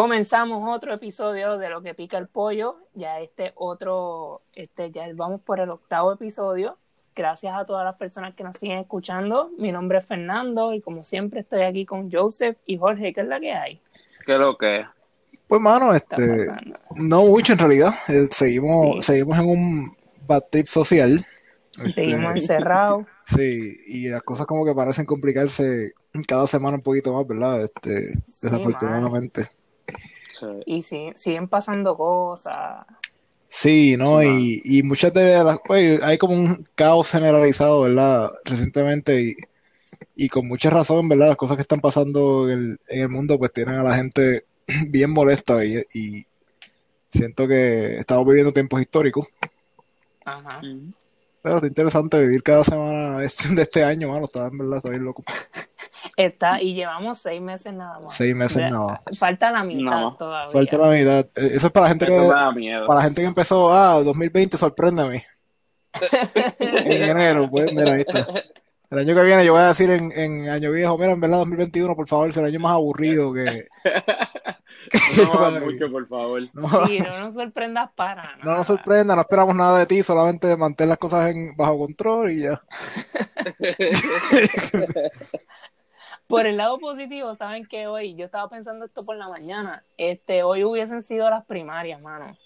Comenzamos otro episodio de Lo que pica el pollo. Ya este otro, este ya vamos por el octavo episodio. Gracias a todas las personas que nos siguen escuchando. Mi nombre es Fernando y como siempre estoy aquí con Joseph y Jorge, ¿qué es la que hay? ¿Qué es lo que? Pues mano, este, no mucho en realidad. Eh, seguimos, seguimos en un bad trip social. Seguimos este, encerrados. Sí, y las cosas como que parecen complicarse cada semana un poquito más, ¿verdad? Este, desafortunadamente. Y siguen pasando cosas. Sí, ¿no? Y, y, muchas de las... Pues, hay como un caos generalizado, ¿verdad? Recientemente y, y, con mucha razón, ¿verdad? Las cosas que están pasando en el, en el mundo pues tienen a la gente bien molesta y, y siento que estamos viviendo tiempos históricos. Ajá. Pero es interesante vivir cada semana de este año, mano. Está en verdad, está bien loco. Está, y llevamos seis meses nada más. Seis meses nada más. Falta la mitad todavía. Falta la mitad. Eh, eso es para la gente que para la gente que empezó, ah, 2020, sorpréndeme. en enero, pues, mira, ahí está. El año que viene yo voy a decir en, en año viejo, mira, en verdad 2021, por favor, es el año más aburrido que... No mucho, por favor. No, sí, no nos sorprendas para nada. No nos sorprenda, no esperamos nada de ti, solamente mantén las cosas en, bajo control y ya. por el lado positivo, saben que hoy, yo estaba pensando esto por la mañana, este, hoy hubiesen sido las primarias, mano.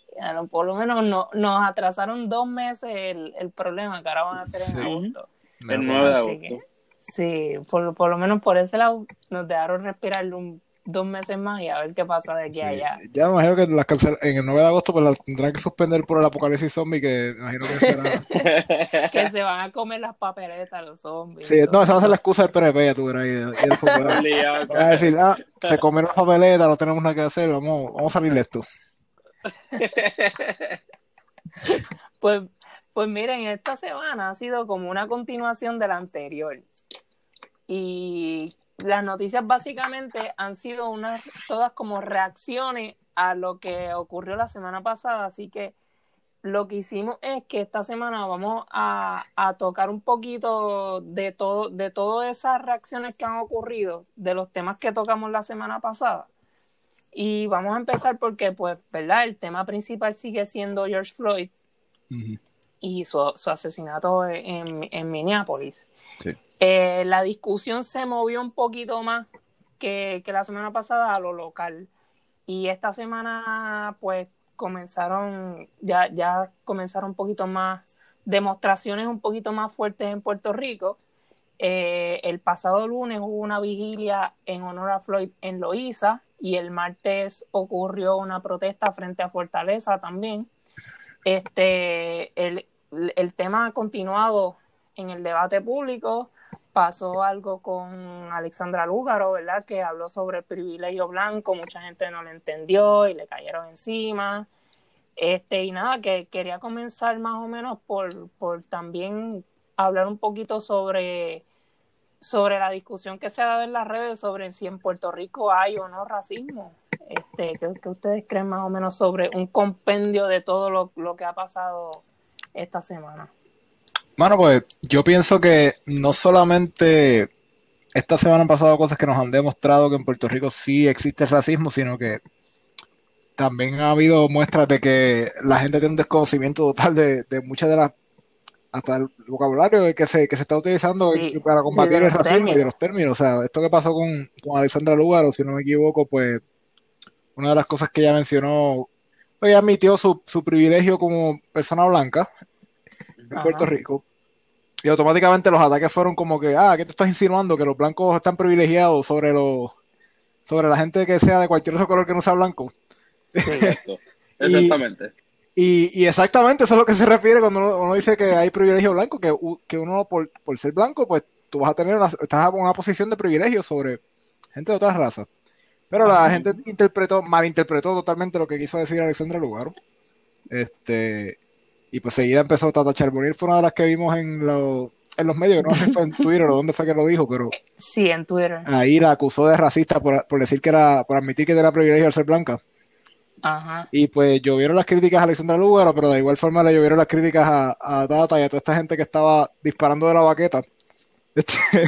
Por lo menos no, nos atrasaron dos meses el, el problema que ahora van a hacer en agosto. El 9 de agosto. sí, por, por lo menos por ese lado nos dejaron respirar un dos meses más y a ver qué pasa de aquí a allá. Ya me imagino que las cancel en el 9 de agosto pues las tendrán que suspender por el apocalipsis zombie que me imagino que será... que se van a comer las papeletas los zombies. Sí, no, esa va a ser la excusa del PNP, ya tú verás. Van a decir, ah, se comen las papeletas, no tenemos nada que hacer, vamos, vamos a salir de esto. pues, pues miren, esta semana ha sido como una continuación de la anterior. Y las noticias básicamente han sido unas, todas como reacciones a lo que ocurrió la semana pasada, así que lo que hicimos es que esta semana vamos a, tocar un poquito de todo, de todas esas reacciones que han ocurrido, de los temas que tocamos la semana pasada. Y vamos a empezar porque, pues, ¿verdad? El tema principal sigue siendo George Floyd y su, asesinato en, en Minneapolis. Sí. Eh, la discusión se movió un poquito más que, la semana pasada a lo local. Y esta semana, pues, comenzaron, ya, ya comenzaron un poquito más, demostraciones un poquito más fuertes en Puerto Rico. Eh, el pasado lunes hubo una vigilia en honor a Floyd en Loíza y el martes ocurrió una protesta frente a Fortaleza también. Este, el, el tema ha continuado en el debate público pasó algo con Alexandra Lúgaro, ¿verdad? Que habló sobre el privilegio blanco, mucha gente no lo entendió y le cayeron encima. Este, y nada, que quería comenzar más o menos por, por también hablar un poquito sobre, sobre la discusión que se ha dado en las redes sobre si en Puerto Rico hay o no racismo. Este, ¿qué, ustedes creen más o menos sobre un compendio de todo lo, lo que ha pasado esta semana? Bueno, pues yo pienso que no solamente esta semana han pasado cosas que nos han demostrado que en Puerto Rico sí existe racismo, sino que también ha habido muestras de que la gente tiene un desconocimiento total de, muchas de las hasta el vocabulario que se, que se está utilizando para combatir el racismo y de los términos. O sea, esto que pasó con, con Alexandra Lugaro, si no me equivoco, pues una de las cosas que ella mencionó, ella admitió su, su privilegio como persona blanca en Puerto Rico. Y automáticamente los ataques fueron como que, ah, ¿qué te estás insinuando? Que los blancos están privilegiados sobre los sobre la gente que sea de cualquier otro color que no sea blanco. Exactamente. y, exactamente eso es lo que se refiere cuando uno, dice que hay privilegio blanco, que, que uno por, ser blanco, pues tú vas a tener una, estás en una posición de privilegio sobre gente de otras razas. Pero la gente interpretó, malinterpretó totalmente lo que quiso decir Alexandra Lugaro. Este, y pues seguida empezó Tata Charbonnier, fue una de las que vimos en, en los medios, no sé en Twitter o dónde fue que lo dijo, pero... Sí, en Twitter. Ahí la acusó de racista por, decir que era, por admitir que tenía privilegio al ser blanca. Ajá. Y pues llovieron las críticas a Alexandra Lugaro, pero de igual forma le llovieron las críticas a, Tata y a toda esta gente que estaba disparando de la baqueta.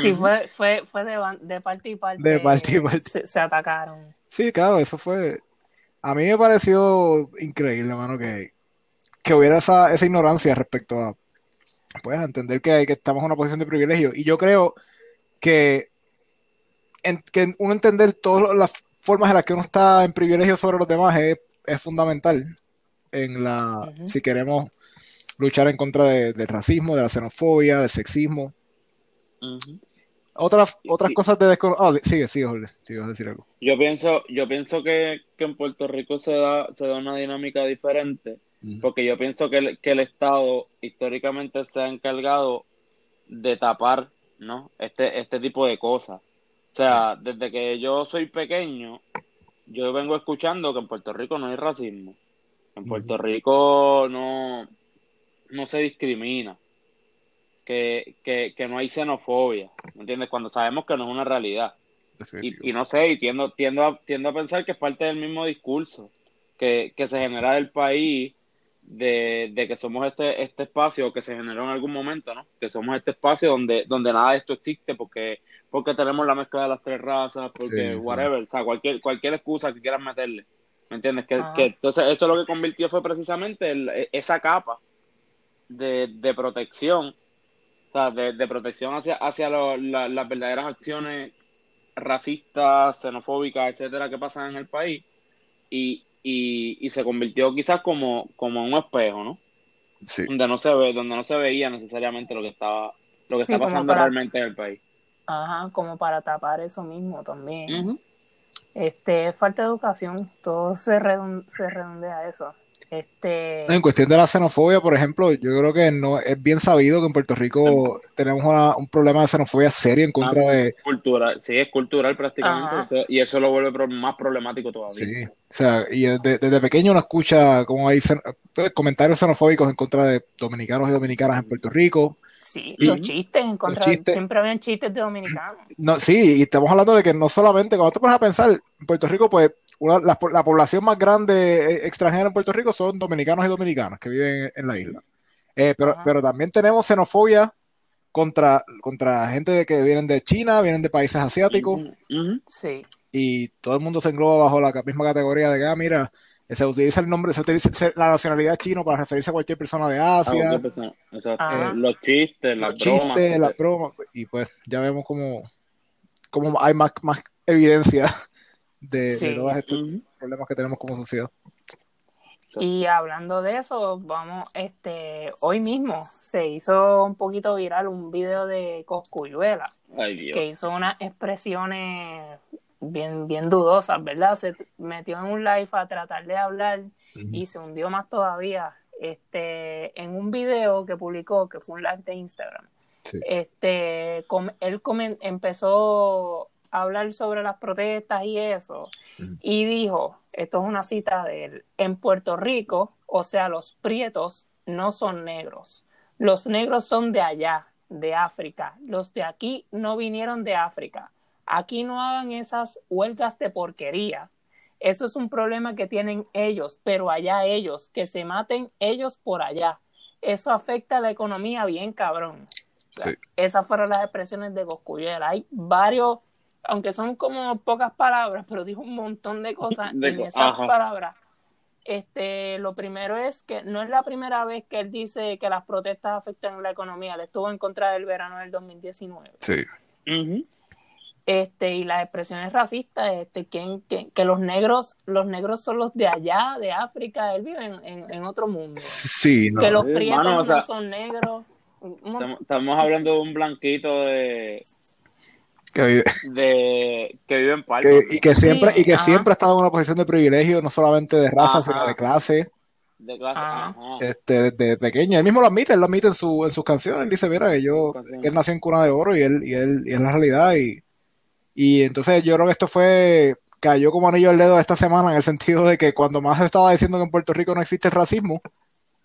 Sí, fue, fue, fue de, de parte y parte. De parte y parte. Se, atacaron. Sí, claro, eso fue. A mí me pareció increíble, hermano, que, que hubiera esa, esa ignorancia respecto a pues entender que, hay, que estamos en una posición de privilegio. Y yo creo que, en, que uno entender todas las formas en las que uno está en privilegio sobre los demás es, es fundamental en la si queremos luchar en contra del racismo, de la xenofobia, del sexismo. Otras, otras cosas de desconocimiento. Ah, sigue, sigue, Jorge, sigue a decir algo. Yo pienso, yo pienso que, que, en Puerto Rico se da, se da una dinámica diferente, porque yo pienso que el, que el Estado históricamente se ha encargado de tapar ¿no? este, este tipo de cosas. O sea, desde que yo soy pequeño, yo vengo escuchando que en Puerto Rico no hay racismo. En Puerto Rico no, no se discrimina que, que, que no hay xenofobia, ¿me entiendes? Cuando sabemos que no es una realidad. Y, y, no sé, y tiendo, tiendo, a, tiendo a pensar que es parte del mismo discurso que, que se genera del país de, de, que somos este, este espacio que se generó en algún momento, ¿no? Que somos este espacio donde, donde nada de esto existe porque, porque tenemos la mezcla de las tres razas, porque whatever, o sea, cualquier, cualquier excusa que quieran meterle. ¿Me entiendes? Que, que, entonces eso lo que convirtió fue precisamente el, esa capa de, de protección de, protección hacia, hacia las verdaderas acciones racistas, xenofóbicas, etcétera, que pasan en el país, y, y, se convirtió quizás como, como un espejo, ¿no? Donde no se ve, donde no se veía necesariamente lo que estaba, lo que está pasando realmente en el país. Ajá, como para tapar eso mismo también. Este, falta de educación, todo se, se redondea a eso. Este... En cuestión de la xenofobia, por ejemplo, yo creo que no es bien sabido que en Puerto Rico tenemos un problema de xenofobia serio en contra ah, de... Cultural, sí, es cultural prácticamente, y eso lo vuelve más problemático todavía. Sí, o sea, y desde, pequeño uno escucha como hay pues, comentarios xenofóbicos en contra de dominicanos y dominicanas en Puerto Rico. Sí, los chistes en contra, siempre habían chistes de dominicanos. No, sí, y estamos hablando de que no solamente, cuando te pones a pensar, en Puerto Rico, pues la, población más grande eh, extranjera en Puerto Rico son dominicanos y dominicanas que viven en la isla. Eh, pero, pero también tenemos xenofobia contra, contra gente de que vienen de China, vienen de países asiáticos. Sí. Y todo el mundo se engloba bajo la misma categoría de que, ah, mira, se utiliza el nombre, se utiliza la nacionalidad chino para referirse a cualquier persona de Asia. Eh, los chistes, las bromas. Chistes, las bromas. Y pues ya vemos como, como hay más, más evidencia de, todos estos problemas que tenemos como sociedad. Y hablando de eso, vamos, este, hoy mismo se hizo un poquito viral un video de Coscuyuela, que hizo unas expresiones bien, bien dudosas, ¿verdad? Se metió en un live a tratar de hablar y se hundió más todavía. Este, en un video que publicó, que fue un live de Instagram, este, él empezó hablar sobre las protestas y eso, y dijo, esto es una cita de él, en Puerto Rico, o sea, los prietos no son negros, los negros son de allá, de África, los de aquí no vinieron de África, aquí no hagan esas huelgas de porquería. Eso es un problema que tienen ellos, pero allá ellos, que se maten ellos por allá. Eso afecta a la economía bien cabrón. Esas fueron las expresiones de Goscuyela. Hay varios aunque son como pocas palabras, pero dijo un montón de cosas en esas palabras. Este, lo primero es que no es la primera vez que él dice que las protestas afectan la economía. Él estuvo en contra del verano del 2019. Sí. Este, y las expresiones racistas, este, que, que, los negros, los negros son los de allá, de África, él vive en, otro mundo. Sí, Que los prietos no son negros. estamos hablando de un blanquito de que vive, de, que vive en Palma. y que siempre, y que siempre ha estado en una posición de privilegio, no solamente de raza, sino de clase. De clase, Este, desde pequeño. Él mismo lo admite, él lo admite en, su, en sus canciones. Él dice, mira, que yo, él nació en cuna de oro y él, y él, y es la realidad. Y, y entonces yo creo que esto fue, cayó como anillo al dedo esta semana en el sentido de que cuando más se estaba diciendo que en Puerto Rico no existe el racismo,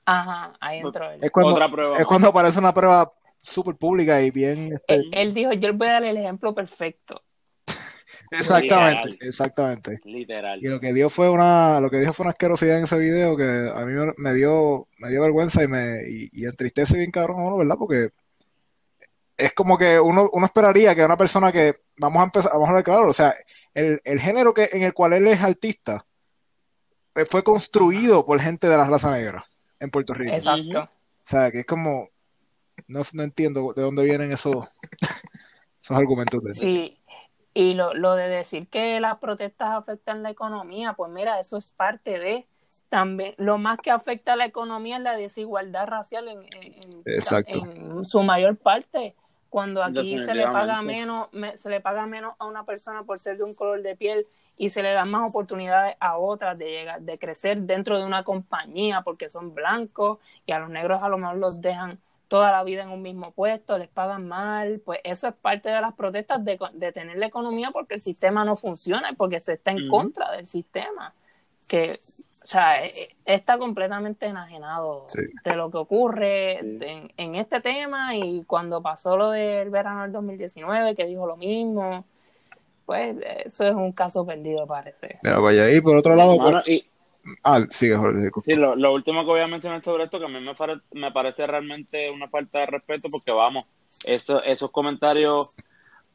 Ajá, ahí entró él. Es cuando, Otra prueba. Es cuando aparece una prueba súper pública y bien. Este, él, dijo: Yo le voy a dar el ejemplo perfecto. exactamente, exactamente. Literal. Y lo que dio fue una, lo que dijo fue una asquerosidad en ese video que a mí me dio, me dio vergüenza y me y, entristece bien cabrón, ¿verdad? Porque es como que uno, uno esperaría que una persona que, vamos a empezar, vamos a ver claro, o sea, el, el género que, en el cual él es artista eh, fue construido por gente de la raza negra en Puerto Rico. Exacto. O sea, que es como, no, no entiendo de dónde vienen esos, esos argumentos. De Sí, y lo, lo de decir que las protestas afectan la economía, pues mira, eso es parte de también, lo más que afecta a la economía es la desigualdad racial en, en- Exacto. en su mayor parte. Cuando aquí se le paga menos, me- se le paga menos a una persona por ser de un color de piel y se le dan más oportunidades a otras de llegar, de crecer dentro de una compañía porque son blancos y a los negros a lo mejor los dejan toda la vida en un mismo puesto, les pagan mal, pues eso es parte de las protestas de, de tener la economía porque el sistema no funciona y porque se está en contra del sistema. Que, o sea, eh, está completamente enajenado Sí. de lo que ocurre Sí. en, en este tema y cuando pasó lo del verano del 2019, que dijo lo mismo, pues eso es un caso perdido, parece. Mira, vaya ahí, por otro lado, Mano, y ah, sigue, Jorge, sí, lo, lo último que voy a mencionar sobre esto, que a mí me, pare- me parece realmente una falta de respeto, porque vamos, eso, esos comentarios,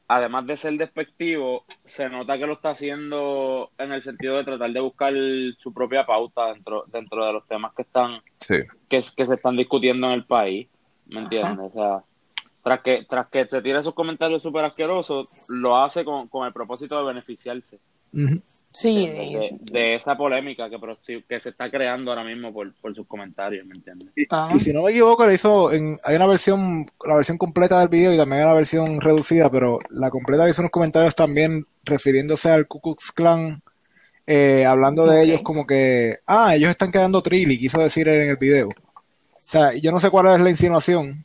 además de ser despectivo, se nota que lo está haciendo en el sentido de tratar de buscar su propia pauta dentro, dentro de los temas que están Sí. que, que se están discutiendo en el país, ¿me entiendes? O sea, tras que, tras que se tira esos comentarios súper asquerosos, lo hace con, con el propósito de beneficiarse Ujú. Sí, de, de- de esa polémica que, se está creando ahora mismo por, por sus comentarios, ¿me entiendes? ajá. Y si no me equivoco, le hizo en, hay una versión, la versión completa del video y también hay una versión reducida, pero la completa le hizo unos comentarios también refiriéndose al Ku Klux Klan, eh, hablando de ellos como que, ah, ellos están quedando trilly, quiso decir él en el video. O sea, yo no sé cuál es la insinuación,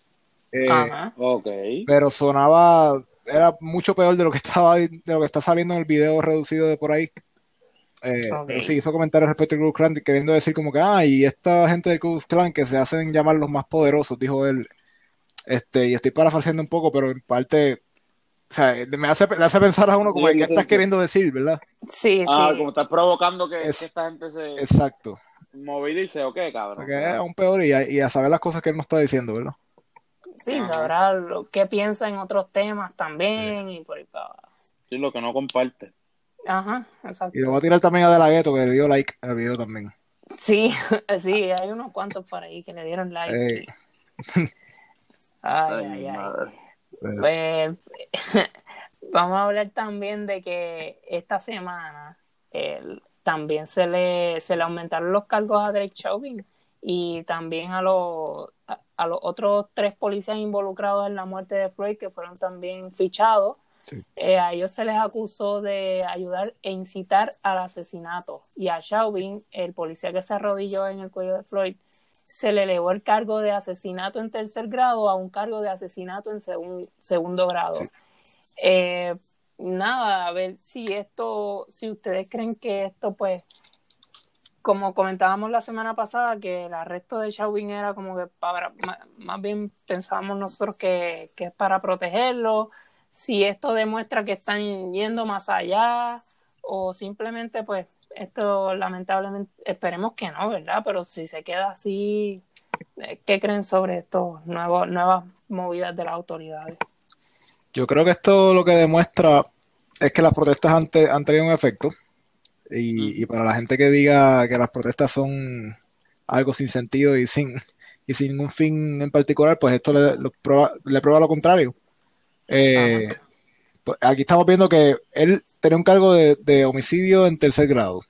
eh, Ajá. Ok. pero sonaba, era mucho peor de lo que estaba, de lo que está saliendo en el video reducido de por ahí. Eh, sí, hizo comentarios respecto al Ku Klux Klan, queriendo decir como que, ah, y esta gente del Ku Klux Klan que se hacen llamar los más poderosos, dijo él. Este, y estoy parafraseando un poco, pero en parte, o sea, me hace, le hace pensar a uno como, Sí, ¿qué sí, estás sí. queriendo decir, verdad? Sí, Ah, sí. como estás provocando que, Es- que esta gente se Exacto. movilice o qué, O cabrón. sea, que es aún peor y a, y a saber las cosas que él no está diciendo, ¿verdad? Sí, Ajá. sabrá lo que piensa en otros temas también y por ahí para abajo. Sí, lo que no comparte. Ajá, exacto. Y le voy a tirar también a De La Ghetto, que le dio like al video también. Sí, sí, hay unos cuantos por ahí que le dieron like. Ay, Ay, ay, madre. Pues, vamos a hablar también de que esta semana el- también se le, se le aumentaron los cargos a Drake Chauvin y también a los, a, a los otros tres policías involucrados en la muerte de Floyd que fueron también fichados. Sí. Eh, a ellos se les acusó de ayudar e incitar al asesinato y a Chauvin, el policía que se arrodilló en el cuello de Floyd, se le elevó el cargo de asesinato en tercer grado a un cargo de asesinato en segun- segundo grado. Sí. Eh, nada, a ver si esto, si ustedes creen que esto, pues, como comentábamos la semana pasada, que el arresto de Chauvin era como que para, más bien pensábamos nosotros que, que es para protegerlo, si esto demuestra que están yendo más allá o simplemente, pues, esto lamentablemente, esperemos que no, ¿verdad? Pero si se queda así, eh, ¿qué creen sobre estos nuevos, nuevas movidas de las autoridades? Yo creo que esto lo que demuestra es que las protestas han, te- han tenido un efecto. Y, y para la gente que diga que las protestas son algo sin sentido y sin, y sin ningún fin en particular, pues esto le, lo prueba, le prueba lo contrario. Eh, pues aquí estamos viendo que él tenía un cargo de, de homicidio en tercer grado.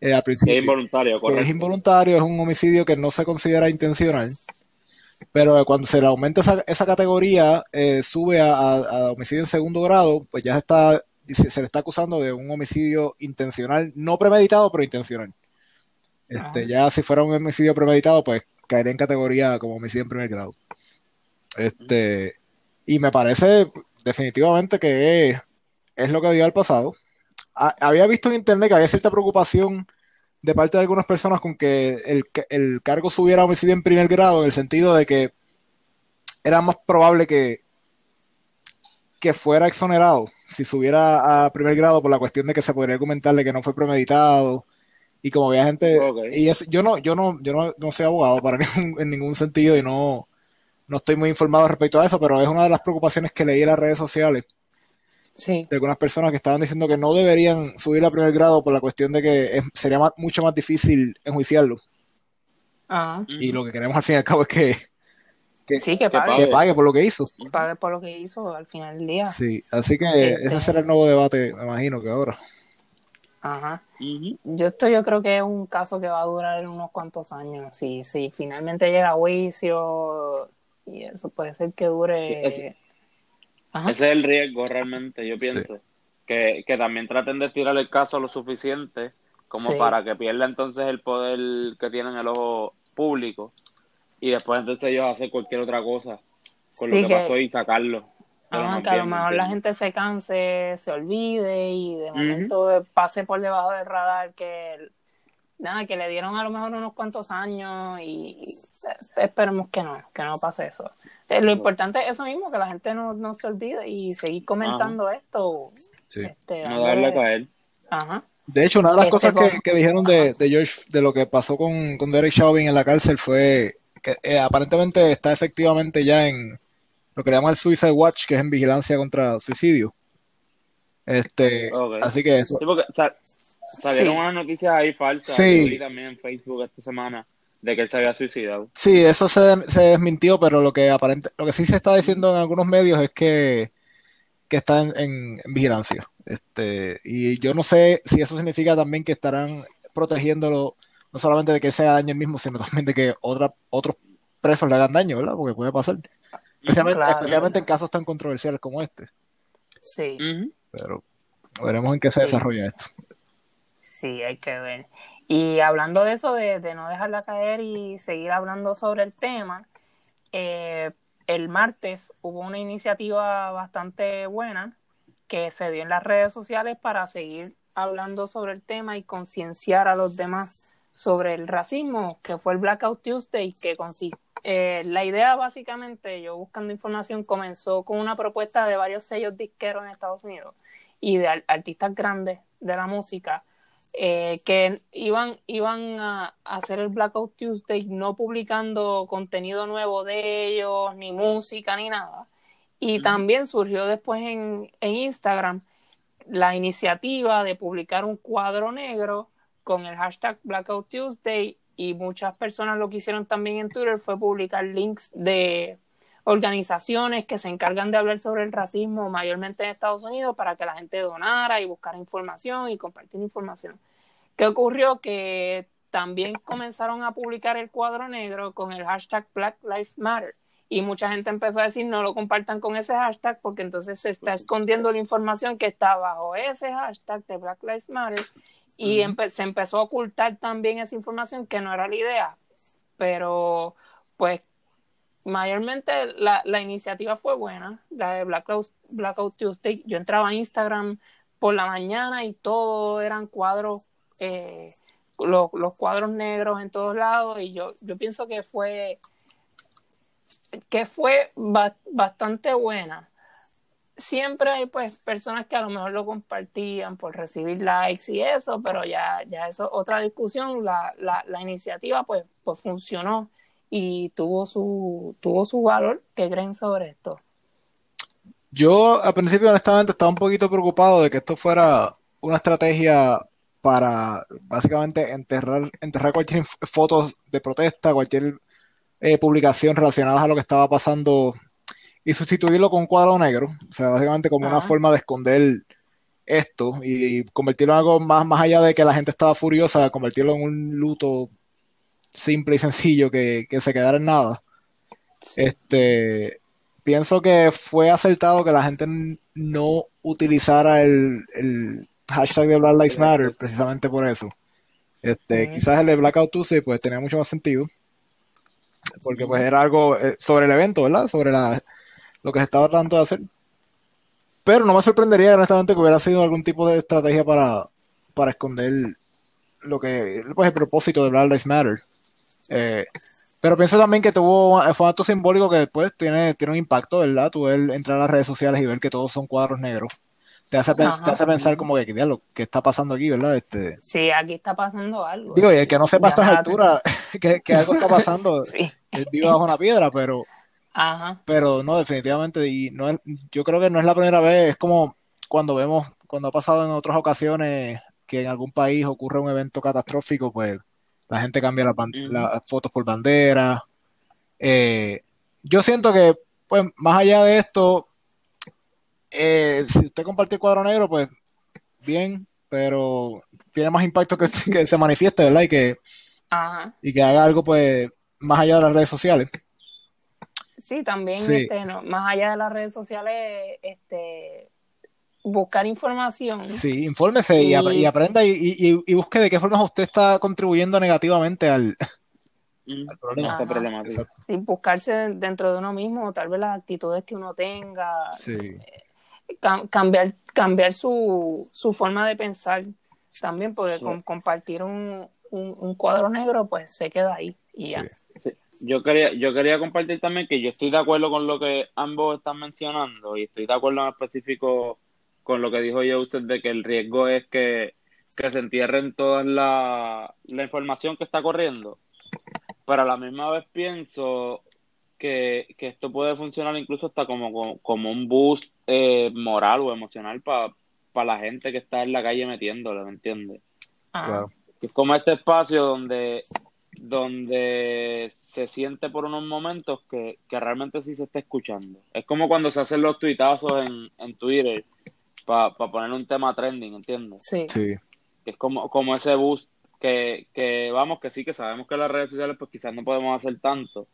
Eh, al Es involuntario, es involuntario, es un homicidio que no se considera intencional, pero cuando se le aumenta esa, esa categoría, eh, sube a, homicidio en segundo grado, pues ya se está, se, se le está acusando de un homicidio intencional, no premeditado, pero intencional. Este, Ajá. ya si fuera un homicidio premeditado, pues caería en categoría como homicidio en primer grado. Este, y me parece definitivamente que es, es lo que dio al pasado. Ha- había visto en internet que había cierta preocupación de parte de algunas personas con que el, el cargo subiera a homicidio en primer grado, en el sentido de que era más probable que, que fuera exonerado si subiera a primer grado por la cuestión de que se podría argumentarle que no fue premeditado y como había gente y es, yo no yo no yo no, no soy abogado para ningún, en ningún sentido y no no estoy muy informado respecto a eso, pero es una de las preocupaciones que leí en las redes sociales. Sí. De algunas personas que estaban diciendo que no deberían subir a primer grado por la cuestión de que sería mucho más difícil enjuiciarlo. Ah. Y lo que queremos al fin y al cabo es que, sí, que pague. que pague por lo que hizo. Pague por lo que hizo al final del día. Sí, así que ese Este- será el nuevo debate, me imagino que ahora. Ajá. Yo esto yo creo que es un caso que va a durar unos cuantos años. Si, si finalmente llega a juicio y eso puede ser que dure. Ese- Ajá. Ese es el riesgo realmente, yo pienso. Que, que también traten de estirar el caso lo suficiente como Sí. para que pierda entonces el poder que tiene en el ojo público y después entonces ellos hacen cualquier otra cosa con Sí, lo que, que- pasó y sacarlo. Ajá, no que a lo bien, ¿me mejor la gente se canse, se olvide y de momento pase por debajo del radar que nada, que le dieron a lo mejor unos cuantos años y, esperemos que no, que no pase eso. Eh, lo importante es eso mismo, que la gente no, no se olvide y seguir comentando esto. Sí. Este, No darle a caer. Ajá. De hecho, una de las Este, cosas que, con- que dijeron de, de George, de lo que pasó con, con Derek Chauvin en la cárcel fue que eh, aparentemente está efectivamente ya en lo que le llaman el Suicide Watch, que es en vigilancia contra suicidio. Este, así que eso, Sí, porque sa- salieron Sí. unas noticias ahí falsas. Sí. También en Facebook esta semana de que él se había suicidado. sí, eso se, se desmintió, pero lo que aparente, lo que sí se está diciendo en algunos medios es que, que está en, en- en vigilancia. Este, y yo no sé si eso significa también que estarán protegiéndolo no solamente de que él se haga daño él mismo, sino también de que otra, otros presos le hagan daño, ¿verdad? Porque puede pasar. Especialmente, Claro. especialmente en casos tan controversiales como este. Sí. Pero veremos en qué se Sí. desarrolla esto. Sí, hay que ver. Y hablando de eso, de, no dejarla caer y seguir hablando sobre el tema, eh, el martes hubo una iniciativa bastante buena que se dio en las redes sociales para seguir hablando sobre el tema y concienciar a los demás sobre el racismo, que fue el Blackout Tuesday, que consiste eh, la idea básicamente, yo buscando información, comenzó con una propuesta de varios sellos disqueros en Estados Unidos y de ar- artistas grandes de la música eh, que iban, iban a, a hacer el Blackout Tuesday no publicando contenido nuevo de ellos, ni música, ni nada. Y también surgió después en, en Instagram la iniciativa de publicar un cuadro negro con el hashtag Blackout Tuesday y muchas personas lo que hicieron también en Twitter fue publicar links de organizaciones que se encargan de hablar sobre el racismo mayormente en Estados Unidos para que la gente donara y buscara información y compartir información. ¿Qué ocurrió? Que también comenzaron a publicar el cuadro negro con el hashtag Black Lives Matter y mucha gente empezó a decir no lo compartan con ese hashtag porque entonces se está escondiendo la información que está bajo ese hashtag de Black Lives Matter y empe- se empezó a ocultar también esa información que no era la idea pero pues mayormente la, la iniciativa fue buena, la de Blackout, Blackout Tuesday. Yo entraba a Instagram por la mañana y todo eran cuadros, eh, lo- los cuadros negros en todos lados y yo, yo pienso que fue que fue ba- bastante buena. Siempre hay pues personas que a lo mejor lo compartían por recibir likes y eso, pero ya, ya eso es otra discusión. La, la, la iniciativa pues, pues funcionó y tuvo su, tuvo su valor. ¿Qué creen sobre esto? Yo al principio honestamente estaba un poquito preocupado de que esto fuera una estrategia para básicamente enterrar, enterrar cualquier foto de protesta, cualquier eh, publicación relacionada a lo que estaba pasando y sustituirlo con un cuadro negro. O sea, básicamente como una Ajá. forma de esconder esto y convertirlo en algo más, más allá de que la gente estaba furiosa, convertirlo en un luto simple y sencillo que, que se quedara en nada. Este, pienso que fue acertado que la gente no utilizara el, el hashtag de Black Lives Matter precisamente por eso. Este, quizás el de Blackout Tuesday pues tenía mucho más sentido. Porque pues era algo eh, sobre el evento, ¿verdad? Sobre la, lo que se estaba tratando de hacer. Pero no me sorprendería honestamente que hubiera sido algún tipo de estrategia para, para esconder lo que, pues el propósito de Black Lives Matter. Eh, pero pienso también que tuvo, fue un acto simbólico que después tiene, tiene un impacto, ¿verdad? Tú ver, entrar a las redes sociales y ver que todos son cuadros negros. Te hace, Ajá. te hace pensar como que, diablo, ¿qué está pasando aquí, verdad? Este, Sí, aquí está pasando algo. digo, y el que no sepa a estas alturas que, que algo está pasando. Sí, él vive bajo una piedra, pero Ajá. Pero no, definitivamente, y no es, yo creo que no es la primera vez, es como cuando vemos, cuando ha pasado en otras ocasiones que en algún país ocurre un evento catastrófico, pues la gente cambia las la fotos por bandera. Eh, yo siento que, pues, más allá de esto, eh, si usted comparte el cuadro negro, pues, bien, pero tiene más impacto que, que se manifieste, ¿verdad? Y que, y que haga algo, pues, más allá de las redes sociales. Sí, también, Este, no, más allá de las redes sociales, este, buscar información. Sí, infórmese y, aprenda y, busque de qué forma usted está contribuyendo negativamente al, mm, problema. Sin buscarse dentro de uno mismo, tal vez las actitudes que uno tenga, eh, cambiar, cambiar su, su forma de pensar también, porque con compartir un, un, cuadro negro, pues se queda ahí y ya. Yo quería, yo quería compartir también que yo estoy de acuerdo con lo que ambos están mencionando y estoy de acuerdo en específico con lo que dijo yo usted de que el riesgo es que, se entierren toda la, información que está corriendo. Pero a la misma vez pienso que, esto puede funcionar incluso hasta como, como, un boost eh, moral o emocional para la gente que está en la calle metiéndole, ¿me entiendes? Ah. Es como este espacio donde, donde se siente por unos momentos que, realmente sí se está escuchando. Es como cuando se hacen los tuitazos en, en Twitter para poner un tema trending, ¿entiendes? Sí. Es como, como ese boost que, que, vamos, que sí, que sabemos que las redes sociales pues quizás no podemos hacer tanto,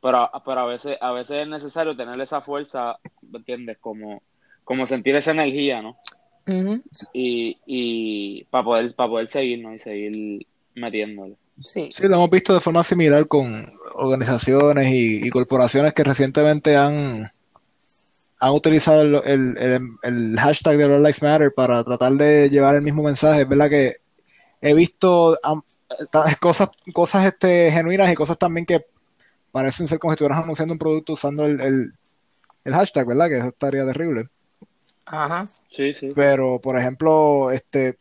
pero, pero a veces a veces es necesario tener esa fuerza, ¿entiendes? Como, como sentir esa energía, ¿no? Y, y para poder, para poder seguir, ¿no? Y seguir metiéndole. Sí. sí, lo hemos visto de forma similar con organizaciones y corporaciones que recientemente han, han utilizado el, hashtag de Black Lives Matter para tratar de llevar el mismo mensaje. Es verdad que he visto cosas, cosas este, genuinas y cosas también que parecen ser como si estuvieras anunciando un producto usando el, hashtag, ¿verdad? Que eso estaría terrible. Ajá. Sí, sí. Pero, por ejemplo, este,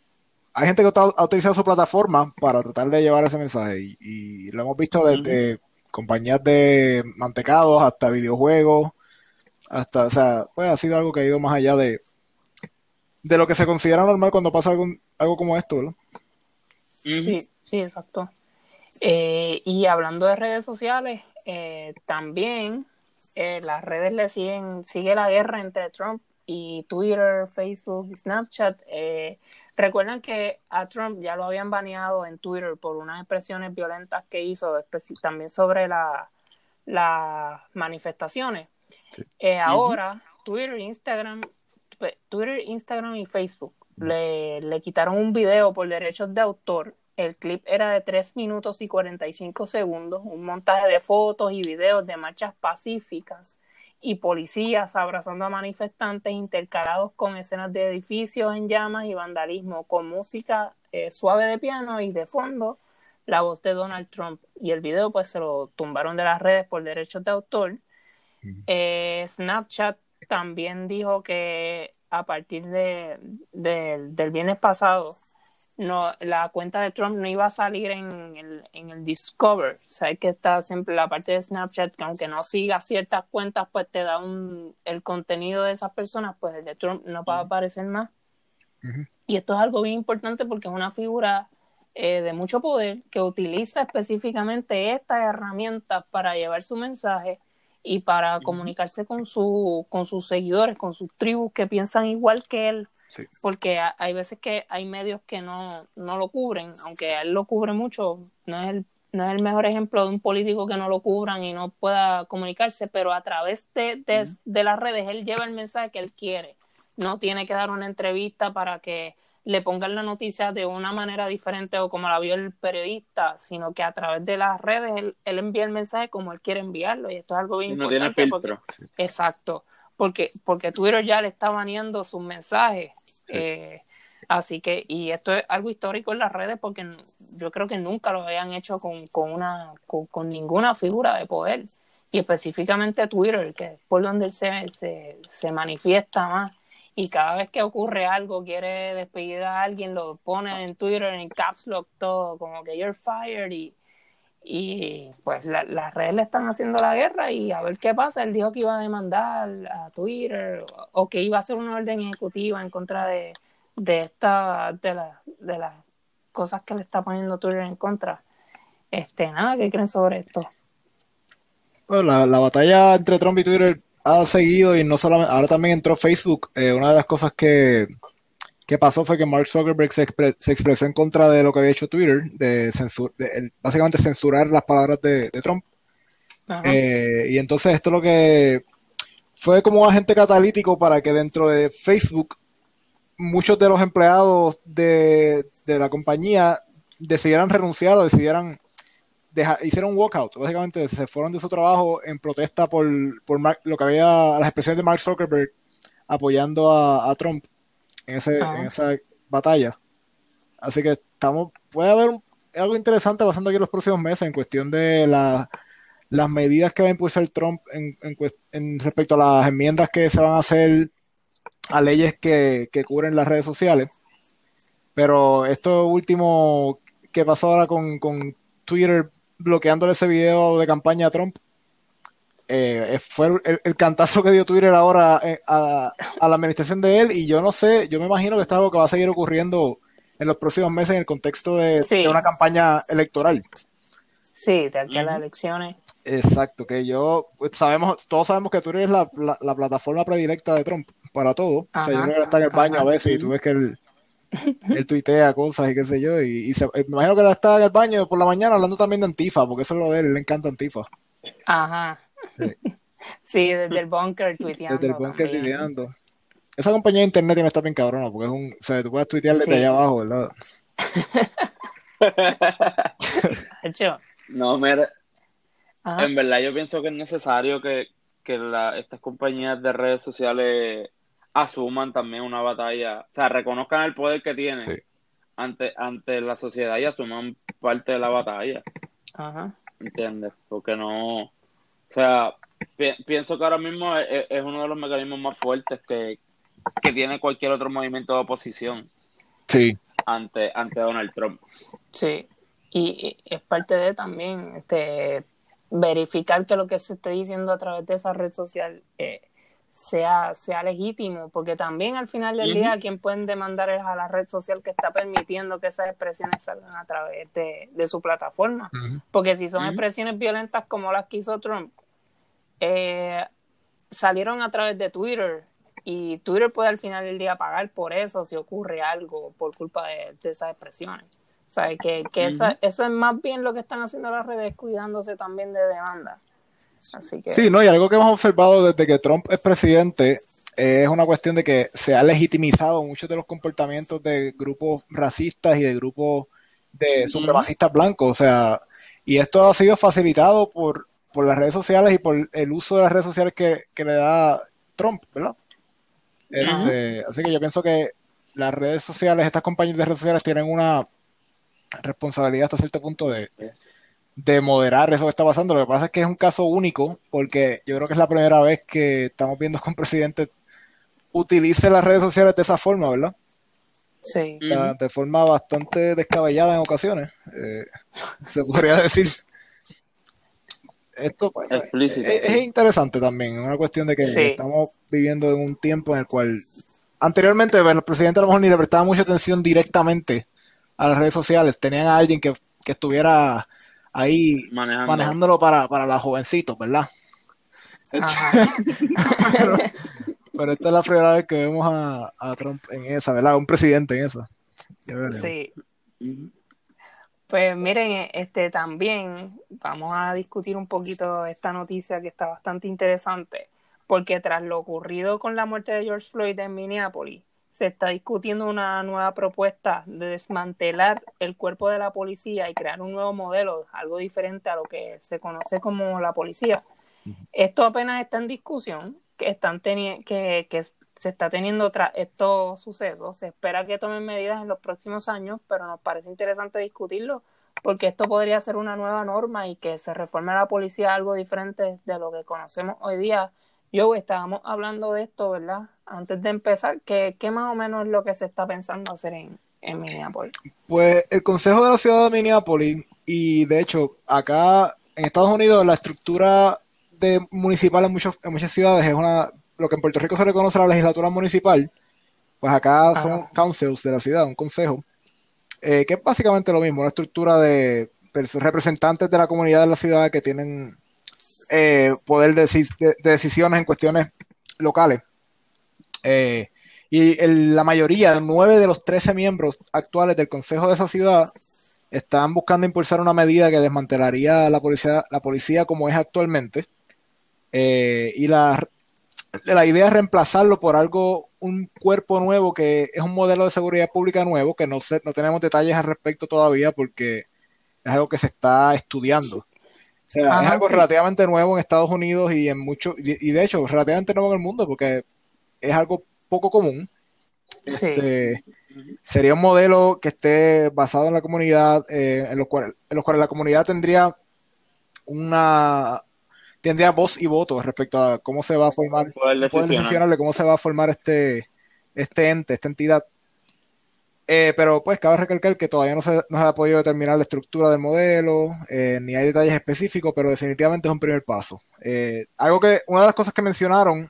hay gente que ha utilizado su plataforma para tratar de llevar ese mensaje y, lo hemos visto desde compañías de mantecados hasta videojuegos hasta, o sea, pues ha sido algo que ha ido más allá de, de lo que se considera normal cuando pasa algo, algo como esto, ¿no? Sí, sí, exacto. Eh, y hablando de redes sociales, eh, también eh, las redes le siguen, sigue la guerra entre Trump y Twitter, Facebook y Snapchat. recuerdan que a Trump ya lo habían baneado en Twitter por unas expresiones violentas que hizo también sobre la, las manifestaciones. Eh, ahora, Twitter, Instagram, Twitter, Instagram y Facebook le, le, quitaron un video por derechos de autor. El clip era de 3 minutos y 45 segundos, un montaje de fotos y videos de marchas pacíficas y policías abrazando a manifestantes intercalados con escenas de edificios en llamas y vandalismo, con música eh, suave de piano y de fondo la voz de Donald Trump. Y el video pues se lo tumbaron de las redes por derechos de autor eh, Snapchat también dijo que a partir de, del viernes pasado no, la cuenta de Trump no iba a salir en el, en el Discover. O sea, que está siempre la parte de Snapchat, que aunque no siga ciertas cuentas, pues te da un, el contenido de esas personas, pues el de Trump no va a aparecer más. Y esto es algo bien importante porque es una figura eh, de mucho poder que utiliza específicamente estas herramientas para llevar su mensaje y para comunicarse con, su, con sus seguidores, con sus tribus que piensan igual que él, porque hay veces que hay medios que no, no lo cubren, aunque él lo cubre mucho, no es, el, no es el mejor ejemplo de un político que no lo cubran y no pueda comunicarse, pero a través de, de las redes él lleva el mensaje que él quiere, no tiene que dar una entrevista para que le pongan la noticia de una manera diferente o como la vio el periodista, sino que a través de las redes él, envía el mensaje como él quiere enviarlo y esto es algo bien importante. porque, exacto, porque, porque Twitter ya le está baneando sus mensajes. Eh, así que, y esto es algo histórico en las redes porque yo creo que nunca lo habían hecho con, con una, con, ninguna figura de poder. Y específicamente Twitter, que es por donde él se, se, se manifiesta más y cada vez que ocurre algo, quiere despedir a alguien, lo pone en Twitter, en Caps Lock, todo, como que you're fired y, y pues las redes le están haciendo la guerra y a ver qué pasa. Él dijo que iba a demandar a Twitter o, que iba a hacer una orden ejecutiva en contra de, de esta de, la, de las cosas que le está poniendo Twitter en contra. Este, nada, ¿qué creen sobre esto? Bueno, la, batalla entre Trump y Twitter ha seguido y no solamente, ahora también entró Facebook. Eh, una de las cosas que, que pasó fue que Mark Zuckerberg se, expresó en contra de lo que había hecho Twitter, de, básicamente censurar las palabras de, Trump. Eh, y entonces esto lo que fue como un agente catalítico para que dentro de Facebook muchos de los empleados de, la compañía decidieran renunciar o decidieran hicieron un walkout, básicamente se fueron de su trabajo en protesta por, por lo que había, las expresiones de Mark Zuckerberg apoyando a Trump en, ese, en esa batalla. Así que estamos, puede haber algo interesante pasando aquí en los próximos meses en cuestión de las medidas que va a impulsar Trump en, en, respecto a las enmiendas que se van a hacer a leyes que, que cubren las redes sociales. Pero esto último que pasó ahora con, con Twitter bloqueándole ese video de campaña a Trump, eh, fue el, cantazo que dio Twitter ahora eh, a, la administración de él y yo no sé, yo me imagino que esto es algo que va a seguir ocurriendo en los próximos meses en el contexto de, una campaña electoral. Sí, de aquí a las elecciones. Exacto, que yo, pues, sabemos, todos sabemos que Twitter es la, plataforma predilecta de Trump para todo. yo creo que está en el baño a veces y tú ves que él, él tuitea cosas y qué sé yo, y, me imagino que él está en el baño por la mañana hablando también de Antifa, porque eso es lo de él, le encanta Antifa. Ajá. Sí, desde el bunker tuiteando. Desde el bunker tuiteando. Esa compañía de internet tiene que estar bien cabrona, porque es un. O sea, tú puedes tuitear desde allá abajo, ¿verdad? no, mira. En verdad, yo pienso que es necesario que, que la, estas compañías de redes sociales asuman también una batalla, o sea, reconozcan el poder que tienen ante, ante la sociedad y asuman parte de la batalla. Ajá. ¿Entiendes? Porque no, o sea, pienso que ahora mismo es, uno de los mecanismos más fuertes que, tiene cualquier otro movimiento de oposición. Sí. Ante, ante Donald Trump. Sí. Y, es parte de también este verificar que lo que se esté diciendo a través de esa red social eh, sea, sea legítimo, porque también al final del día quien pueden demandar es a la red social que está permitiendo que esas expresiones salgan a través de, su plataforma. Porque si son expresiones violentas como las que hizo Trump, eh, salieron a través de Twitter y Twitter puede al final del día pagar por eso si ocurre algo por culpa de, esas expresiones. O sea, que, que eso es más bien lo que están haciendo las redes, cuidándose también de demanda. Así que... Sí, no, y algo que hemos observado desde que Trump es presidente es una cuestión de que se ha legitimizado muchos de los comportamientos de grupos racistas y de grupos de supremacistas blancos. O sea, y esto ha sido facilitado por por las redes sociales y por el uso de las redes sociales que, le da Trump, ¿verdad? Este, así que yo pienso que las redes sociales, estas compañías de redes sociales tienen una responsabilidad hasta cierto punto de, moderar eso que está pasando. Lo que pasa es que es un caso único, porque yo creo que es la primera vez que estamos viendo que un presidente utilice las redes sociales de esa forma, ¿verdad? Sí. De forma bastante descabellada en ocasiones, eh, se podría decir esto pues, es, interesante también, una cuestión de que estamos viviendo en un tiempo en el cual anteriormente el presidente a lo mejor ni le prestaba mucha atención directamente a las redes sociales, tenían a alguien que, estuviera ahí manejándolo para, para los jovencitos, ¿verdad? pero, esta es la primera vez que vemos a, a Trump en esa, ¿verdad? Un presidente en esa. Sí. Pues miren, este también vamos a discutir un poquito esta noticia que está bastante interesante, porque tras lo ocurrido con la muerte de George Floyd en Minneapolis, se está discutiendo una nueva propuesta de desmantelar el cuerpo de la policía y crear un nuevo modelo, algo diferente a lo que se conoce como la policía. Esto apenas está en discusión, que están teniendo que, que se está teniendo tras estos sucesos. Se espera que tomen medidas en los próximos años, pero nos parece interesante discutirlo porque esto podría ser una nueva norma y que se reforme la policía algo diferente de lo que conocemos hoy día. Yo estábamos hablando de esto, ¿verdad? Antes de empezar, ¿qué, qué más o menos es lo que se está pensando hacer en, en Minneapolis? Pues el Consejo de la Ciudad de Minneapolis, y de hecho, acá en Estados Unidos la estructura de municipal en, muchos, en muchas ciudades es una lo que en Puerto Rico se reconoce la legislatura municipal, pues acá son councils de la ciudad, un consejo, eh, que es básicamente lo mismo, una estructura de representantes de la comunidad de la ciudad que tienen eh, poder de, decisiones en cuestiones locales. Eh, y la mayoría, nueve de los trece miembros actuales del consejo de esa ciudad, están buscando impulsar una medida que desmantelaría la policía, la policía como es actualmente. Eh, y la, la idea es reemplazarlo por algo, un cuerpo nuevo que es un modelo de seguridad pública nuevo, que no, no tenemos detalles al respecto todavía porque es algo que se está estudiando es algo relativamente nuevo en Estados Unidos y en muchos, y, de hecho, relativamente nuevo en el mundo porque es algo poco común. Este, sería un modelo que esté basado en la comunidad, eh, en, los cuales, en los cuales la comunidad tendría una tendría voz y voto respecto a cómo se va a formar, poder cómo se va a formar este, este ente, esta entidad. Eh, pero pues cabe recalcar que todavía no se, no se, ha podido determinar la estructura del modelo, eh, ni hay detalles específicos, pero definitivamente es un primer paso. Eh, algo que, una de las cosas que mencionaron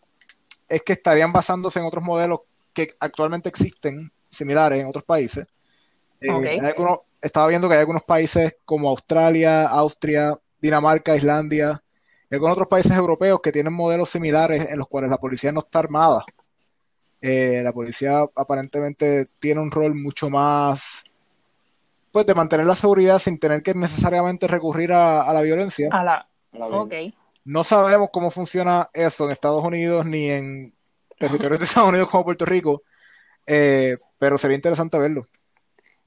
es que estarían basándose en otros modelos que actualmente existen, similares en otros países. estaba viendo que hay algunos países como Australia, Austria, Dinamarca, Islandia, y algunos otros países europeos que tienen modelos similares en los cuales la policía no está armada eh, la policía aparentemente tiene un rol mucho más pues de mantener la seguridad sin tener que necesariamente recurrir a, la violencia. A la, No sabemos cómo funciona eso en Estados Unidos ni en territorios de Estados Unidos como Puerto Rico, eh, pero sería interesante verlo.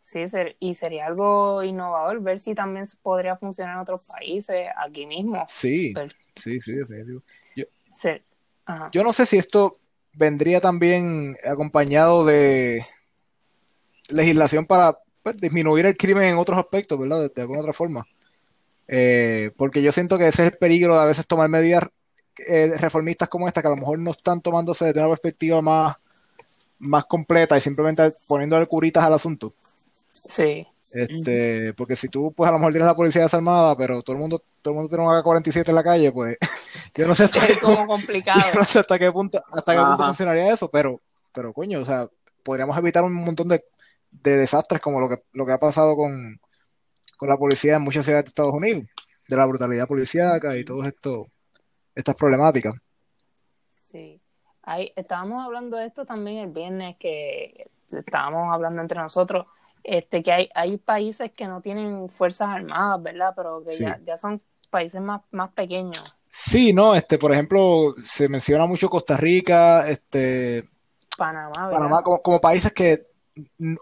Sí, y sería algo innovador ver si también podría funcionar en otros países, aquí mismo. Sí, sí, sí, Yo, yo no sé si esto vendría también acompañado de legislación para pues, disminuir el crimen en otros aspectos, ¿verdad? De, alguna otra forma. Eh, porque yo siento que ese es el peligro de a veces tomar medidas eh, reformistas como esta, que a lo mejor no están tomándose desde una perspectiva más, más completa y simplemente poniendo curitas al asunto. Sí. Este, porque si tú, pues a lo mejor tienes la policía desarmada, pero todo el mundo, todo el mundo tiene un AK-47 en la calle, pues yo no sé hasta, como complicado. hasta qué punto, hasta qué punto funcionaría eso, pero, pero coño, o sea, podríamos evitar un montón de, desastres como lo que, lo que ha pasado con, con la policía en muchas ciudades de Estados Unidos, de la brutalidad policíaca y todo esto, estas problemáticas. Sí. Ahí, estábamos hablando de esto también el viernes que estábamos hablando entre nosotros este, que hay, hay países que no tienen fuerzas armadas, ¿verdad? Pero que ya, ya son países más, más pequeños. Sí, no, este, por ejemplo, se menciona mucho Costa Rica, este, Panamá, Panamá como, países que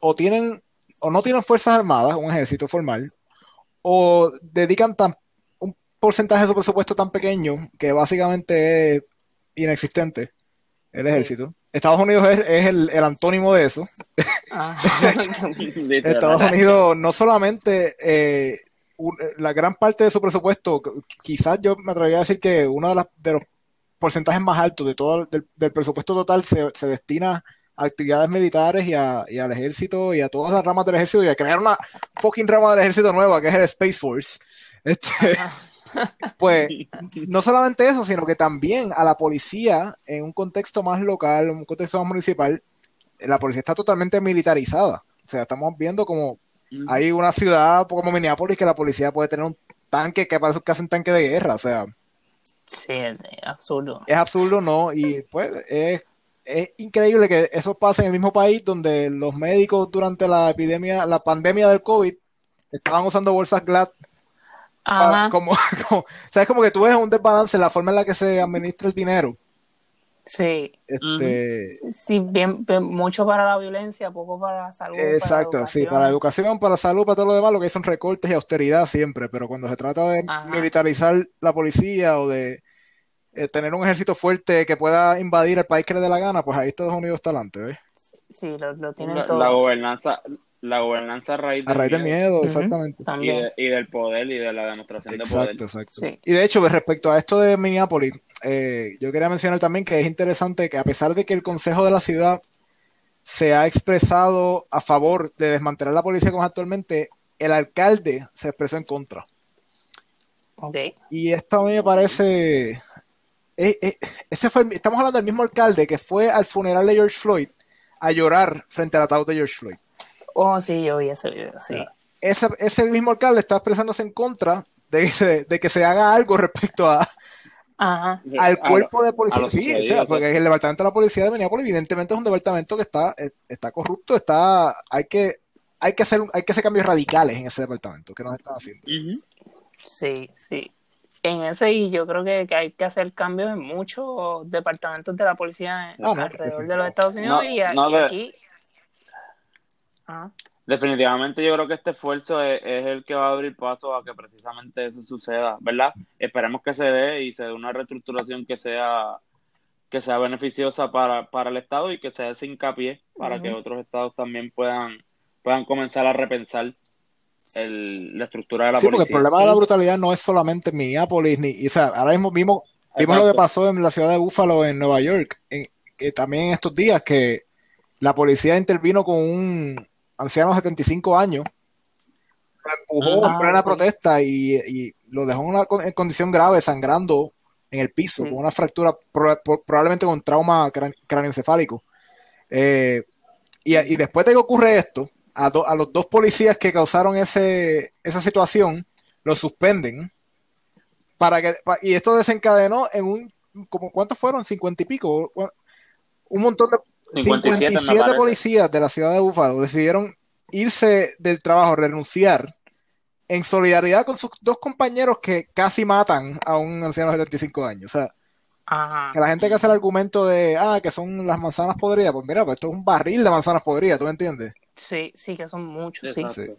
o tienen o no tienen fuerzas armadas, un ejército formal, o dedican tan, un porcentaje de su presupuesto tan pequeño que básicamente es inexistente el ejército. Estados Unidos es, el, antónimo de eso. Ah. Estados Unidos no solamente eh, la gran parte de su presupuesto, quizás yo me atrevería a decir que uno de, de los porcentajes más altos de todo del, presupuesto total se, destina a actividades militares y, al ejército y a todas las ramas del ejército y a crear una fucking rama del ejército nueva que es el Space Force. Este, pues no solamente eso, sino que también a la policía, en un contexto más local, un contexto más municipal, la policía está totalmente militarizada. O sea, estamos viendo como hay una ciudad como Minneapolis que la policía puede tener un tanque que parece casi un tanque de guerra, o sea. Sí, es absurdo. Es absurdo, ¿no? Y pues es, es increíble que eso pase en el mismo país donde los médicos durante la epidemia, la pandemia del COVID, estaban usando bolsas GLAD como, como, sabes como que tú ves un desbalance en la forma en la que se administra el dinero. Sí. Este, sí, bien, mucho para la violencia, poco para la salud. Exacto, sí, para la educación, para la salud, para todo lo demás, lo que son recortes y austeridad siempre, pero cuando se trata de militarizar la policía o de eh, tener un ejército fuerte que pueda invadir el país que le dé la gana, pues ahí Estados Unidos está adelante, ¿ves? Sí, lo, lo tienen la, todo. La gobernanza, la gobernanza a raíz, a raíz del miedo, exactamente. Y, del poder y de la demostración de poder. Exacto, exacto. Y de hecho, respecto a esto de Minneapolis, eh, yo quería mencionar también que es interesante que a pesar de que el Consejo de la Ciudad se ha expresado a favor de desmantelar la policía como actualmente, el alcalde se expresó en contra. Okay. Y esto a mí me parece. eh, eh, ese fue, estamos hablando del mismo alcalde que fue al funeral de George Floyd a llorar frente al ataúd de George Floyd. Oh, sí, yo vi ese video, sí. Ese, ese mismo alcalde está expresándose en contra de que se, de que se haga algo respecto a, Ajá. al A cuerpo lo- de policía. Sí, o sea, porque el departamento de la policía de Minneapolis evidentemente es un departamento que está, eh, está corrupto, está, hay que, hay que hacer, hay que hacer cambios radicales en ese departamento que nos están haciendo. Sí, sí. En ese, y yo creo que, que hay que hacer cambios en muchos departamentos de la policía en- Ah, no, alrededor de los Estados Unidos No, y, a- no y de- aquí. Ajá. Definitivamente yo creo que este esfuerzo es, es el que va a abrir paso a que precisamente eso suceda, ¿verdad? Esperemos que se dé y se dé una reestructuración que sea que sea beneficiosa para, para el Estado y que se dé ese hincapié para que otros estados también puedan, puedan comenzar a repensar el- la estructura de la Sí, porque el policía. problema de la brutalidad no es solamente en Minneapolis, ni, y, o sea, ahora mismo vimos, vimos lo que pasó en la ciudad de Buffalo, en Nueva York, en- que también en estos días que la policía intervino con un anciano de 75 años, lo empujó Ah, en plena sí. protesta y, y lo dejó en una condición grave, sangrando en el piso, Sí. con una fractura, pro- pro- probablemente con trauma cráneoencefálico. Eh, y, y después de que ocurre esto, a, do- a los dos policías que causaron ese, esa situación, los suspenden. Para que, y esto desencadenó en un, como ¿cuántos fueron? ¿50 y pico? Un montón de 57, me 57 parece. policías de la ciudad de Búfalo decidieron irse del trabajo, renunciar, en solidaridad con sus dos compañeros que casi matan a un anciano de 75 años. O sea, Ajá. que la gente que hace el argumento de, ah, que son las manzanas podridas, pues mira, pues esto es un barril de manzanas podridas, ¿tú me entiendes? Sí, sí, que son muchos, sí. Exacto. Sí.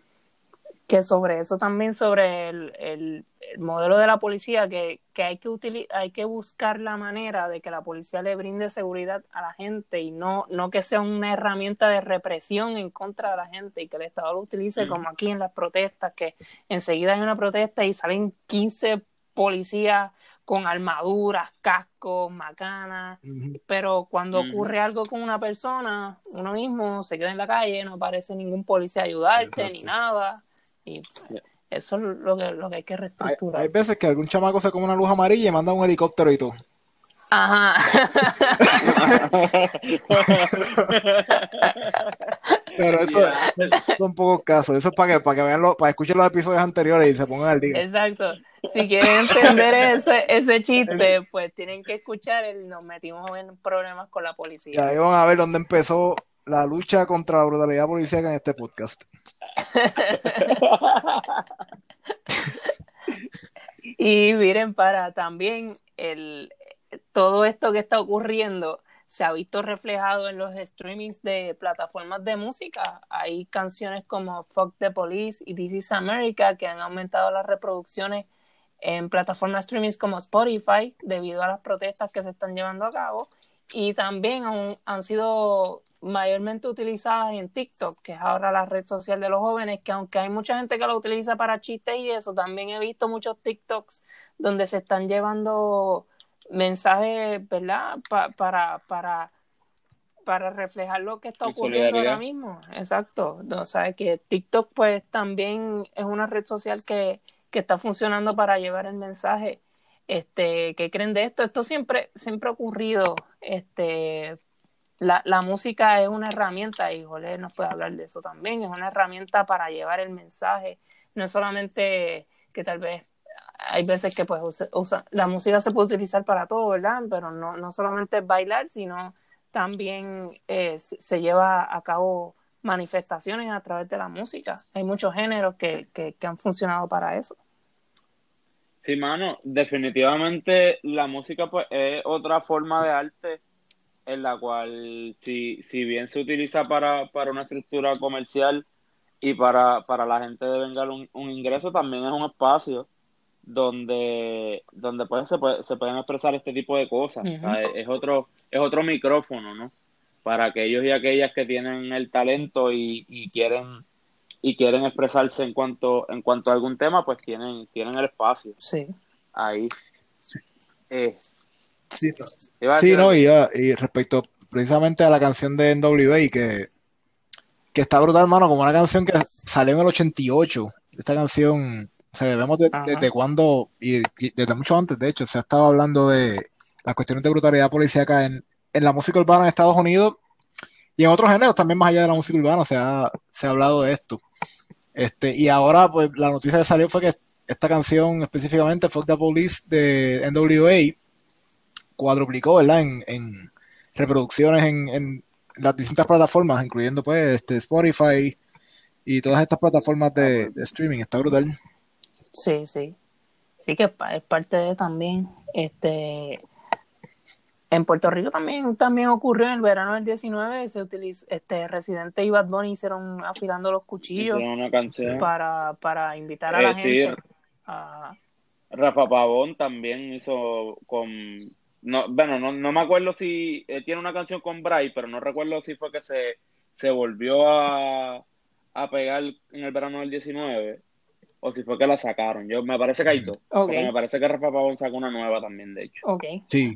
Que sobre eso también, sobre el, el- el modelo de la policía, que, que hay que utili- hay que buscar la manera de que la policía le brinde seguridad a la gente y no, no que sea una herramienta de represión en contra de la gente y que el Estado lo utilice como aquí en las protestas, que enseguida hay una protesta y salen 15 policías con armaduras, cascos, macanas, pero cuando ocurre algo con una persona, uno mismo se queda en la calle, no aparece ningún policía a ayudarte Exacto. ni nada. Y Yeah. eso es lo que, lo que hay que reestructurar. hay veces que algún chamaco se come una luz amarilla y manda un helicóptero y todo. Ajá. Pero eso son pocos casos. Eso es para que, para que vean los, para escuchen los episodios anteriores y se pongan al día. Exacto. Si quieren entender ese, ese chiste, pues tienen que escuchar el nos metimos en problemas con la Y policía. ahí van a ver dónde empezó la lucha contra la brutalidad policíaca en este podcast. Y miren, para también el, todo esto que está ocurriendo se ha visto reflejado en los streamings de plataformas de música. Hay canciones como Fuck the Police y This is America que han aumentado las reproducciones en plataformas streamings como Spotify debido a las protestas que se están llevando a cabo y también han, han sido mayormente utilizadas en TikTok, que es ahora la red social de los jóvenes, que aunque hay mucha gente que lo utiliza para chistes y eso, también he visto muchos TikToks donde se están llevando mensajes, ¿verdad? Pa- para, para, para reflejar lo que está En ocurriendo ahora mismo. Exacto. O sea, que TikTok pues también es una red social que, que está funcionando para llevar el mensaje. Este, ¿qué creen de esto? Esto siempre, siempre ha ocurrido. Este, la, la música es una herramienta, y Jolé nos puede hablar de eso también, es una herramienta para llevar el mensaje, no es solamente que tal vez hay veces que pues usa, usa- la música se puede utilizar para todo, ¿verdad? Pero no, no solamente bailar, sino también eh, se se lleva a cabo manifestaciones a través de la música. Hay muchos géneros que, que, que han funcionado para eso. Sí, mano, definitivamente la música pues es otra forma de arte en la cual si, si bien se utiliza para, para una estructura comercial y para, para la gente de vengar un, un ingreso, también es un espacio donde, donde pues se, puede- se pueden expresar este tipo de cosas. O sea, es otro, es otro micrófono, ¿no? Para aquellos y aquellas que tienen el talento y, y quieren y quieren expresarse en cuanto en cuanto a algún tema, pues tienen tienen el espacio Sí. ahí. Eh, Sí, sí no, y, y, respecto precisamente a la canción de NWA, que, que está brutal, hermano, como una canción que salió en el 88. Esta canción, o sea, vemos desde cuando, y, desde mucho antes, de hecho, se ha estado hablando de las cuestiones de brutalidad policíaca en, en la música urbana en Estados Unidos y en otros géneros también más allá de la música urbana se ha, se ha hablado de esto. Este, y ahora, pues, la noticia que salió fue que esta canción específicamente, Fuck the Police de NWA, cuadruplicó, ¿verdad? En, en reproducciones en, en, las distintas plataformas, incluyendo pues este Spotify y todas estas plataformas de, de streaming. Está brutal. Sí, sí. Sí que es parte de también. Este, en Puerto Rico también, también ocurrió en el verano del 19, se utilizó, este Residente y Bad Bunny hicieron afilando los cuchillos para, para invitar a la eh, gente. Rafa Pavón también hizo con no, bueno, no, no me acuerdo si eh, tiene una canción con Bray, pero no recuerdo si fue que se, se volvió a, a pegar en el verano del 19 o si fue que la sacaron. Yo me parece que hay dos. Me parece que Rafa Pavón sacó una nueva también, de hecho. Ok.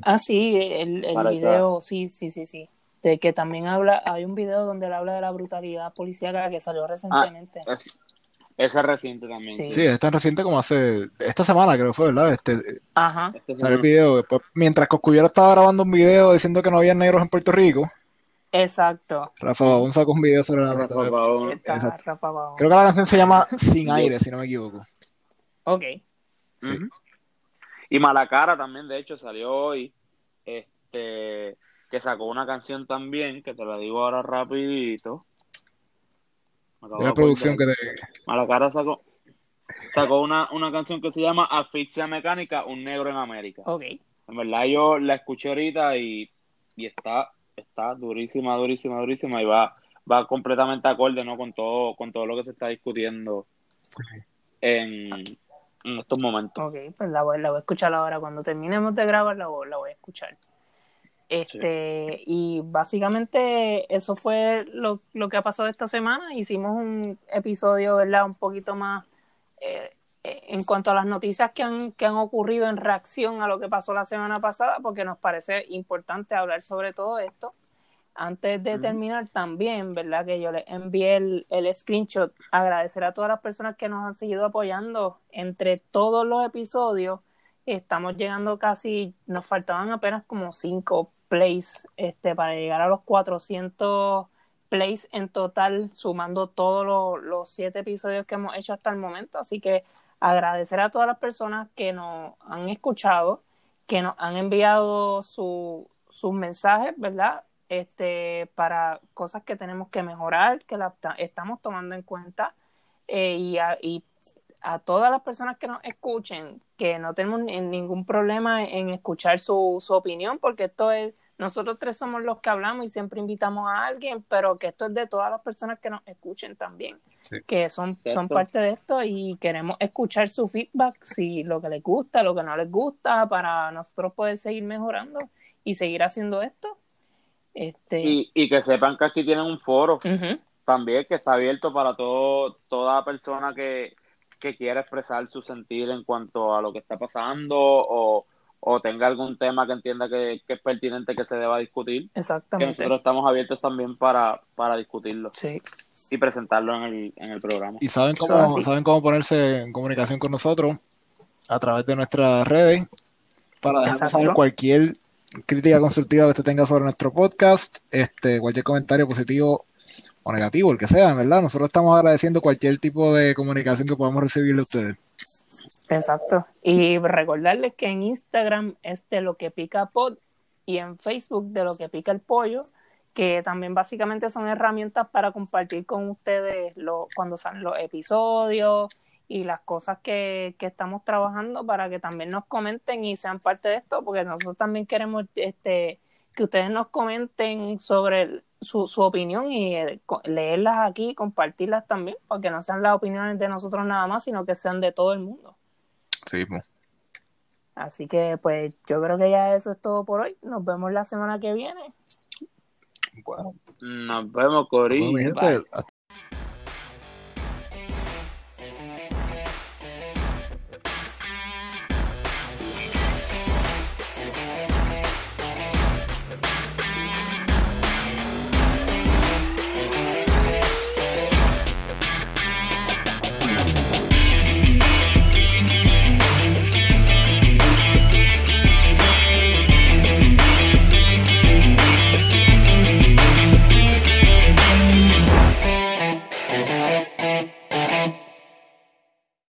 Ah, sí, el, el video, sí, sí, sí, sí. De que también habla, hay un video donde él habla de la brutalidad policíaca que salió recientemente. Ah, ese es reciente también. Sí. sí, es tan reciente como hace. Esta semana creo que fue, ¿verdad? Este, Ajá. Salió el video. mientras Coscuyero estaba grabando un video diciendo que no había negros en Puerto Rico, Exacto. Rafa Babón sacó un video sobre la Rafa Creo que la canción se llama Sin aire, si no me equivoco. Ok. Y Malacara también, de hecho, salió hoy. Este que sacó una canción también, que te la digo ahora rapidito. La producción que te... Malacara sacó, sacó una, una canción que se llama Asfixia Mecánica, un negro en América. Ok. En verdad yo la escuché ahorita y, y está está durísima, durísima, durísima y va, va completamente acorde ¿no? con todo, con todo lo que se está discutiendo en, en estos momentos. Ok, pues la voy, la voy a escuchar ahora. Cuando terminemos de grabar, la voy, la voy a escuchar. Este, y básicamente eso fue lo, lo, que ha pasado esta semana. Hicimos un episodio, ¿verdad? Un poquito más eh, en cuanto a las noticias que han, que han ocurrido en reacción a lo que pasó la semana pasada, porque nos parece importante hablar sobre todo esto. Antes de terminar, también, ¿verdad? Que yo le envié el, el screenshot, agradecer a todas las personas que nos han seguido apoyando entre todos los episodios. Estamos llegando casi, nos faltaban apenas como cinco plays este, para llegar a los 400 plays en total, sumando todos los siete episodios que hemos hecho hasta el momento. Así que agradecer a todas las personas que nos han escuchado, que nos han enviado sus mensajes, ¿verdad? Este, para cosas que tenemos que mejorar, que la estamos tomando en cuenta, eh, y, a, y, a, todas las personas que nos escuchen, que no tenemos ningún problema en escuchar su, su opinión, porque esto es nosotros tres somos los que hablamos y siempre invitamos a alguien, pero que esto es de todas las personas que nos escuchen también, que son, son parte de esto y queremos escuchar su feedback, si lo que les gusta, lo que no les gusta, para nosotros poder seguir mejorando y seguir haciendo esto. Este... Y, que sepan que aquí tienen un foro también que está abierto para todo, toda persona que, que quiera expresar su sentir en cuanto a lo que está pasando o o tenga algún tema que entienda que, es pertinente que se deba discutir. Exactamente. Que nosotros estamos abiertos también para, para discutirlo. Sí. Y presentarlo en el, en el programa. Y saben cómo, saben cómo ponerse en comunicación con nosotros a través de nuestras redes para dejarnos saber cualquier crítica constructiva que usted tenga sobre nuestro podcast, este, cualquier comentario positivo o negativo, el que sea, ¿verdad? Nosotros estamos agradeciendo cualquier tipo de comunicación que podamos recibir de ustedes. Exacto. Y recordarles que en Instagram es de lo que pica pod y en Facebook de lo que pica el pollo, que también básicamente son herramientas para compartir con ustedes lo, cuando salen los episodios y las cosas que, que estamos trabajando para que también nos comenten y sean parte de esto, porque nosotros también queremos este, que ustedes nos comenten sobre su, su opinión y eh, leerlas aquí, compartirlas también, para que no sean las opiniones de nosotros nada más, sino que sean de todo el mundo. Sí, Así que pues yo creo que ya eso es todo por hoy. Nos vemos la semana que viene. Bueno, nos vemos, hasta